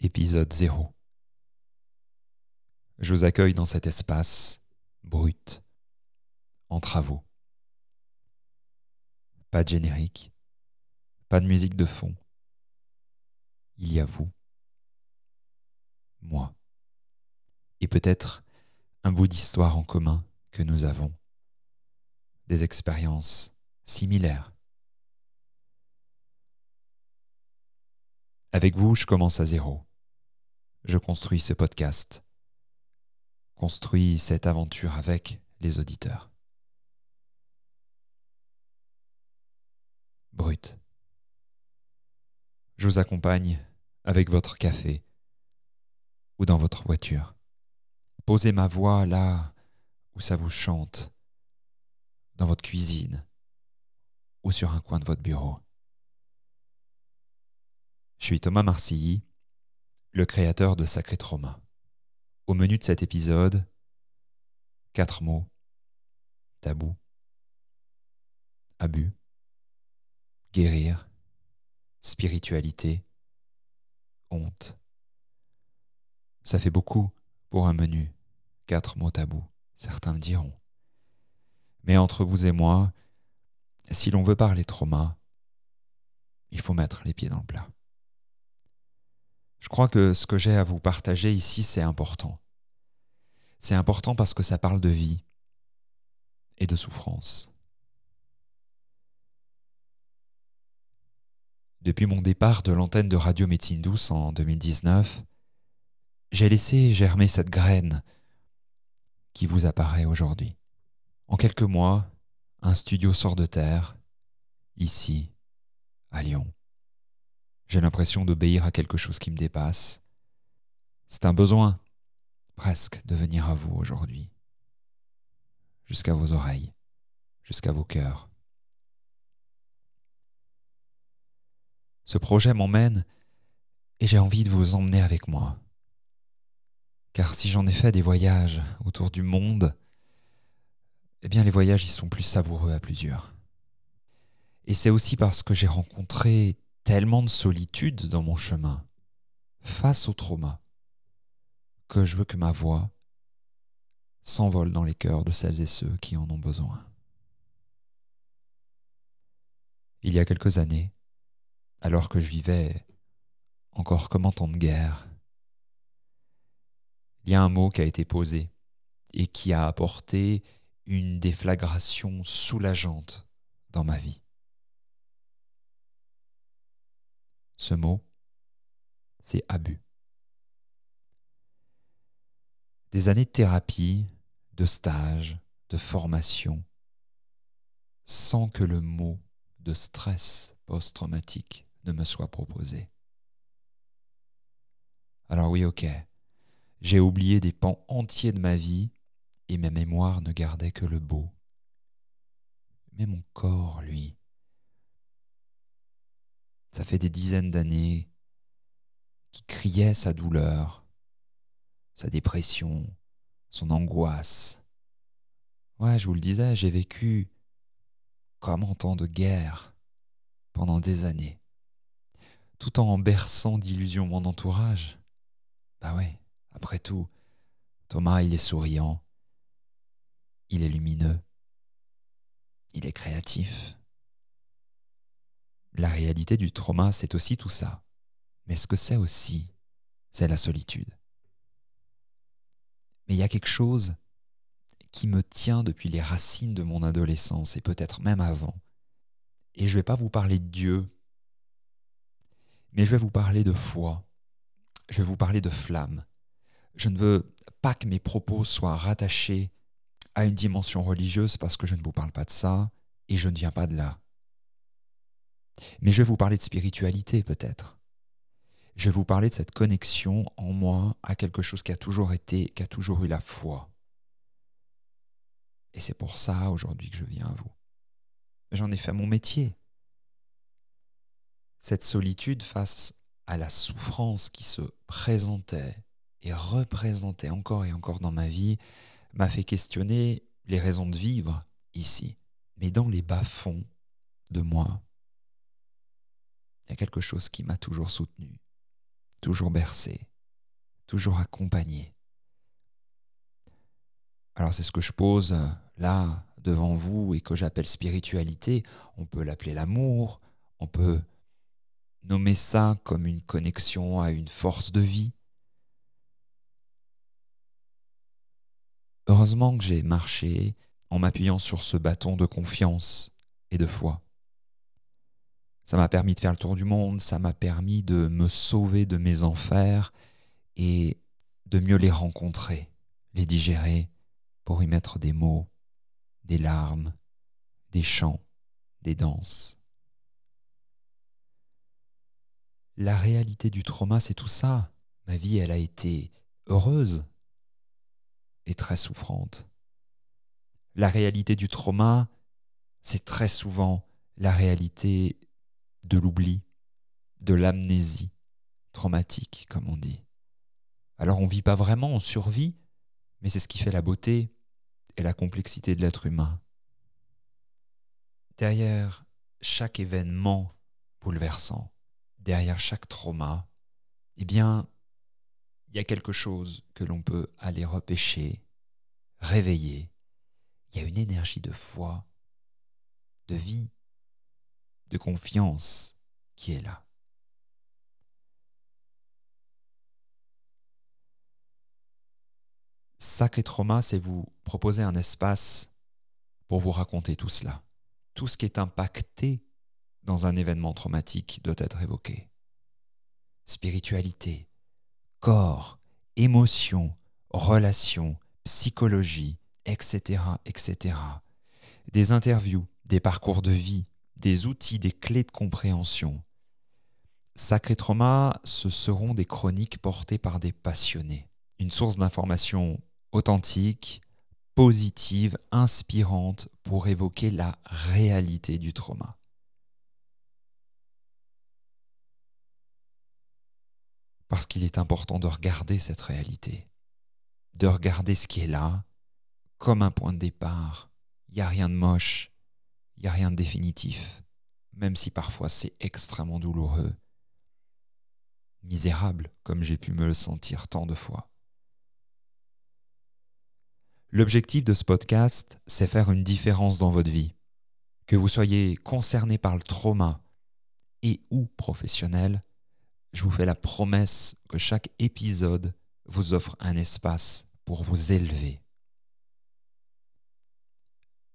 épisode 0. Je vous accueille dans cet espace brut, en travaux. Pas de générique, pas de musique de fond. Il y a vous, moi, et peut-être un bout d'histoire en commun que nous avons, des expériences similaires. Avec vous, je commence à zéro je construis ce podcast, construis cette aventure avec les auditeurs. Brut. Je vous accompagne avec votre café ou dans votre voiture. Posez ma voix là où ça vous chante, dans votre cuisine ou sur un coin de votre bureau. Je suis Thomas Marcilly le créateur de Sacré Trauma. Au menu de cet épisode, quatre mots tabou, abus, guérir, spiritualité, honte. Ça fait beaucoup pour un menu, quatre mots tabous, certains me diront. Mais entre vous et moi, si l'on veut parler trauma, il faut mettre les pieds dans le plat. Je crois que ce que j'ai à vous partager ici, c'est important. C'est important parce que ça parle de vie et de souffrance. Depuis mon départ de l'antenne de Radio Médecine Douce en 2019, j'ai laissé germer cette graine qui vous apparaît aujourd'hui. En quelques mois, un studio sort de terre, ici, à Lyon. J'ai l'impression d'obéir à quelque chose qui me dépasse. C'est un besoin, presque, de venir à vous aujourd'hui, jusqu'à vos oreilles, jusqu'à vos cœurs. Ce projet m'emmène et j'ai envie de vous emmener avec moi. Car si j'en ai fait des voyages autour du monde, eh bien les voyages y sont plus savoureux à plusieurs. Et c'est aussi parce que j'ai rencontré tellement de solitude dans mon chemin, face au trauma, que je veux que ma voix s'envole dans les cœurs de celles et ceux qui en ont besoin. Il y a quelques années, alors que je vivais encore comme en temps de guerre, il y a un mot qui a été posé et qui a apporté une déflagration soulageante dans ma vie. Ce mot, c'est abus. Des années de thérapie, de stage, de formation, sans que le mot de stress post-traumatique ne me soit proposé. Alors oui, ok, j'ai oublié des pans entiers de ma vie et ma mémoire ne gardait que le beau. Mais mon corps, lui, ça fait des dizaines d'années qui criait sa douleur, sa dépression, son angoisse. Ouais, je vous le disais, j'ai vécu comme en temps de guerre pendant des années, tout en berçant d'illusions mon entourage. Bah ouais, après tout, Thomas, il est souriant, il est lumineux, il est créatif. La réalité du trauma, c'est aussi tout ça. Mais ce que c'est aussi, c'est la solitude? Mais il y a quelque chose qui me tient depuis les racines de mon adolescence et peut-être même avant. Et je ne vais pas vous parler de Dieu, mais je vais vous parler de foi. Je vais vous parler de flamme. Je ne veux pas que mes propos soient rattachés à une dimension religieuse parce que je ne vous parle pas de ça et je ne viens pas de là. Mais je vais vous parler de spiritualité peut-être. Je vais vous parler de cette connexion en moi à quelque chose qui a toujours été, qui a toujours eu la foi. Et c'est pour ça aujourd'hui que je viens à vous. J'en ai fait mon métier. Cette solitude face à la souffrance qui se présentait et représentait encore et encore dans ma vie m'a fait questionner les raisons de vivre ici. Mais dans les bas-fonds de moi, il y a quelque chose qui m'a toujours soutenu. toujours bercé, toujours accompagné. Alors c'est ce que je pose euh, là devant vous et que j'appelle spiritualité. On peut l'appeler l'amour, on peut nommer ça comme une connexion à une force de vie. Heureusement que j'ai marché en m'appuyant sur ce bâton de confiance et de foi. Ça m'a permis de faire le tour du monde, ça m'a permis de me sauver de mes enfers et de mieux les rencontrer, les digérer, pour y mettre des mots, des larmes, des chants, des danses. La réalité du trauma, c'est tout ça. Ma vie, elle a été heureuse et très souffrante. La réalité du trauma, c'est très souvent la réalité de l'oubli, de l'amnésie traumatique, comme on dit. Alors on ne vit pas vraiment, on survit, mais c'est ce qui fait la beauté et la complexité de l'être humain. Derrière chaque événement bouleversant, derrière chaque trauma, eh bien, il y a quelque chose que l'on peut aller repêcher, réveiller. Il y a une énergie de foi, de vie, de confiance qui est là. Sacré Trauma, c'est vous proposer un espace pour vous raconter tout cela. Tout ce qui est impacté dans un événement traumatique doit être évoqué. Spiritualité, corps, émotion, relations, psychologie, etc., etc. Des interviews, des parcours de vie, des outils, des clés de compréhension. Sacré Trauma, ce seront des chroniques portées par des passionnés. Une source d'information authentique, positive, inspirante pour évoquer la réalité du trauma. Parce qu'il est important de regarder cette réalité, de regarder ce qui est là comme un point de départ. Il n'y a rien de moche, il n'y a rien de définitif, même si parfois c'est extrêmement douloureux, misérable comme j'ai pu me le sentir tant de fois. L'objectif de ce podcast, c'est faire une différence dans votre vie. Que vous soyez concerné par le trauma et ou professionnel, je vous fais la promesse que chaque épisode vous offre un espace pour vous élever.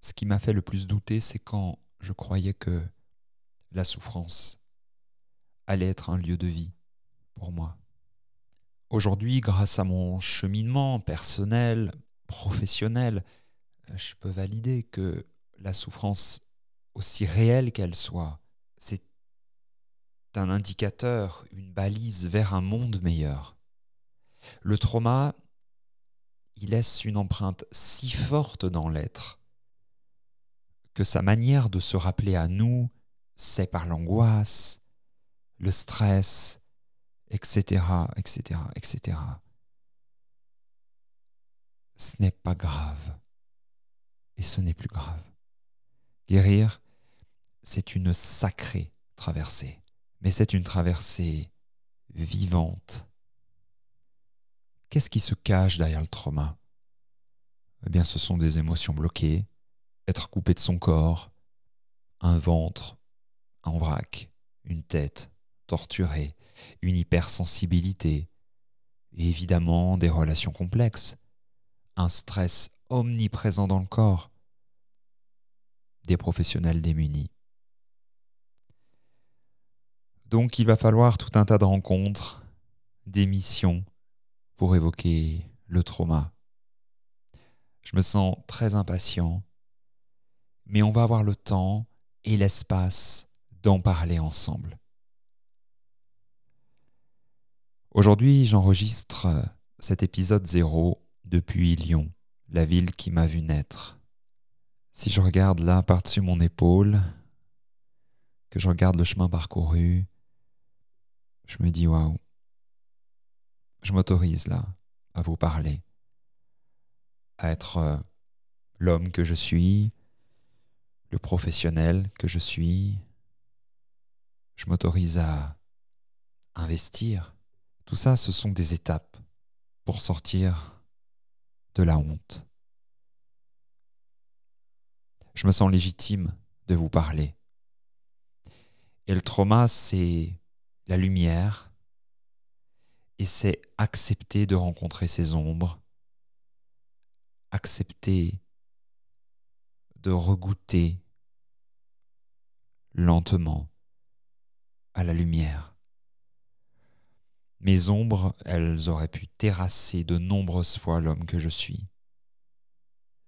Ce qui m'a fait le plus douter, c'est quand je croyais que la souffrance allait être un lieu de vie pour moi. Aujourd'hui, grâce à mon cheminement personnel, professionnel, euh, je peux valider que la souffrance, aussi réelle qu'elle soit, c'est un indicateur, une balise vers un monde meilleur. Le trauma, il laisse une empreinte si forte dans l'être que sa manière de se rappeler à nous, c'est par l'angoisse, le stress, etc., etc., etc ce n'est pas grave. Et ce n'est plus grave. Guérir, c'est une sacrée traversée. Mais c'est une traversée vivante. Qu'est-ce qui se cache derrière le trauma? Eh bien, ce sont des émotions bloquées, être coupé de son corps, un ventre en vrac, une tête torturée, une hypersensibilité, et évidemment des relations complexes, un stress omniprésent dans le corps, des professionnels démunis. Donc il va falloir tout un tas de rencontres, d'émissions pour évoquer le trauma. Je me sens très impatient, mais on va avoir le temps et l'espace d'en parler ensemble. Aujourd'hui, j'enregistre cet épisode zéro depuis Lyon, la ville qui m'a vu naître. Si je regarde là par-dessus mon épaule, que je regarde le chemin parcouru, je me dis waouh, je m'autorise là à vous parler, à être euh, l'homme que je suis, le professionnel que je suis. Je m'autorise à investir Tout ça, ce sont des étapes pour sortir de la honte. Je me sens légitime de vous parler. Et le trauma, c'est la lumière, et c'est accepter de rencontrer ses ombres, accepter de regoûter lentement à la lumière. Mes ombres, elles auraient pu terrasser de nombreuses fois l'homme que je suis.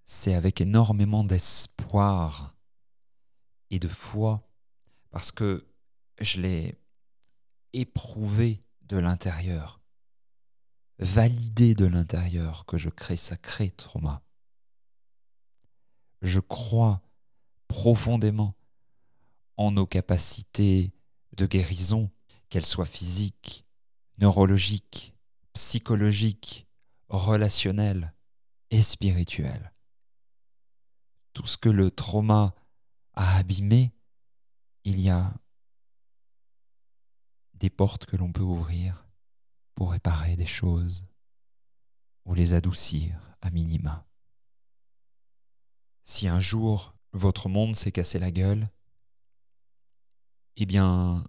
C'est avec énormément d'espoir et de foi, parce que je l'ai éprouvé de l'intérieur, validé de l'intérieur que je crée sacré trauma. Je crois profondément en nos capacités de guérison, qu'elles soient physiques, neurologiques, psychologiques, relationnelles et spirituelles. Tout ce que le trauma a abîmé, il y a des portes que l'on peut ouvrir pour réparer des choses ou les adoucir à minima. Si un jour votre monde s'est cassé la gueule, eh bien,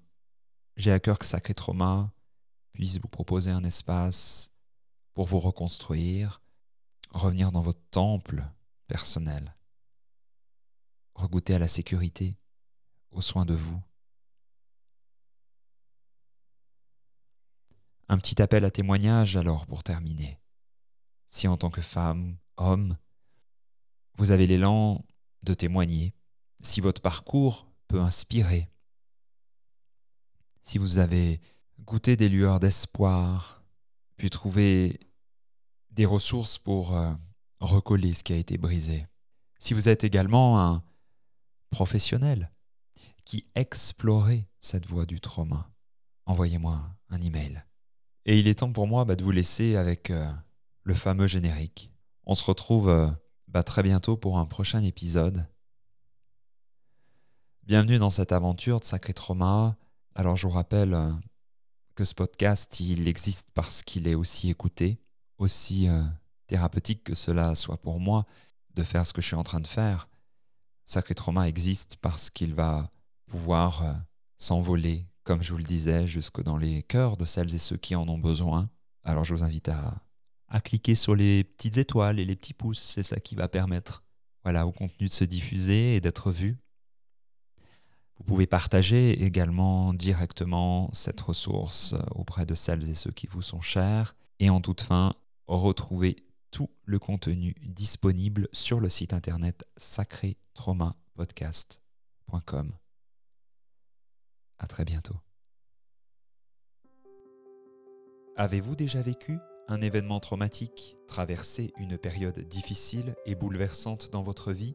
j'ai à cœur que Sacré Trauma puisse vous proposer un espace pour vous reconstruire, revenir dans votre temple personnel, regoûter à la sécurité, aux soins de vous. Un petit appel à témoignage alors pour terminer. Si en tant que femme, homme, vous avez l'élan de témoigner, si votre parcours peut inspirer, si vous avez goûté des lueurs d'espoir, puis trouvé des ressources pour euh, recoller ce qui a été brisé, si vous êtes également un professionnel qui explorait cette voie du trauma, envoyez-moi un email. Et il est temps pour moi bah, de vous laisser avec euh, le fameux générique. On se retrouve euh, bah, très bientôt pour un prochain épisode. Bienvenue dans cette aventure de Sacré Trauma alors je vous rappelle euh, que ce podcast, il existe parce qu'il est aussi écouté, aussi euh, thérapeutique que cela soit pour moi de faire ce que je suis en train de faire. Sacré Trauma existe parce qu'il va pouvoir euh, s'envoler, comme je vous le disais, jusque dans les cœurs de celles et ceux qui en ont besoin. Alors je vous invite à, à cliquer sur les petites étoiles et les petits pouces, c'est ça qui va permettre voilà, au contenu de se diffuser et d'être vu. Vous pouvez partager également directement cette ressource auprès de celles et ceux qui vous sont chers. Et en toute fin, retrouvez tout le contenu disponible sur le site internet sacré-trauma-podcast.com. À très bientôt. Avez-vous déjà vécu un événement traumatique, traversé une période difficile et bouleversante dans votre vie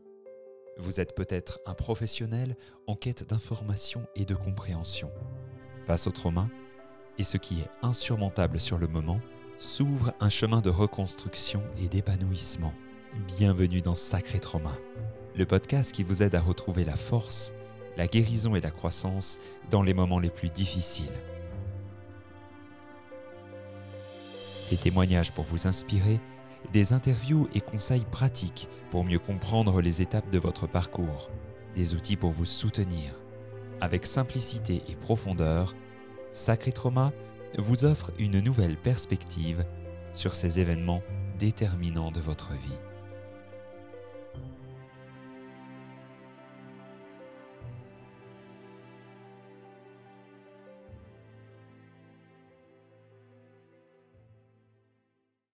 vous êtes peut-être un professionnel en quête d'information et de compréhension. Face au trauma, et ce qui est insurmontable sur le moment, s'ouvre un chemin de reconstruction et d'épanouissement. Bienvenue dans Sacré Trauma, le podcast qui vous aide à retrouver la force, la guérison et la croissance dans les moments les plus difficiles. Des témoignages pour vous inspirer des interviews et conseils pratiques pour mieux comprendre les étapes de votre parcours, des outils pour vous soutenir. Avec simplicité et profondeur, Sacré Trauma vous offre une nouvelle perspective sur ces événements déterminants de votre vie.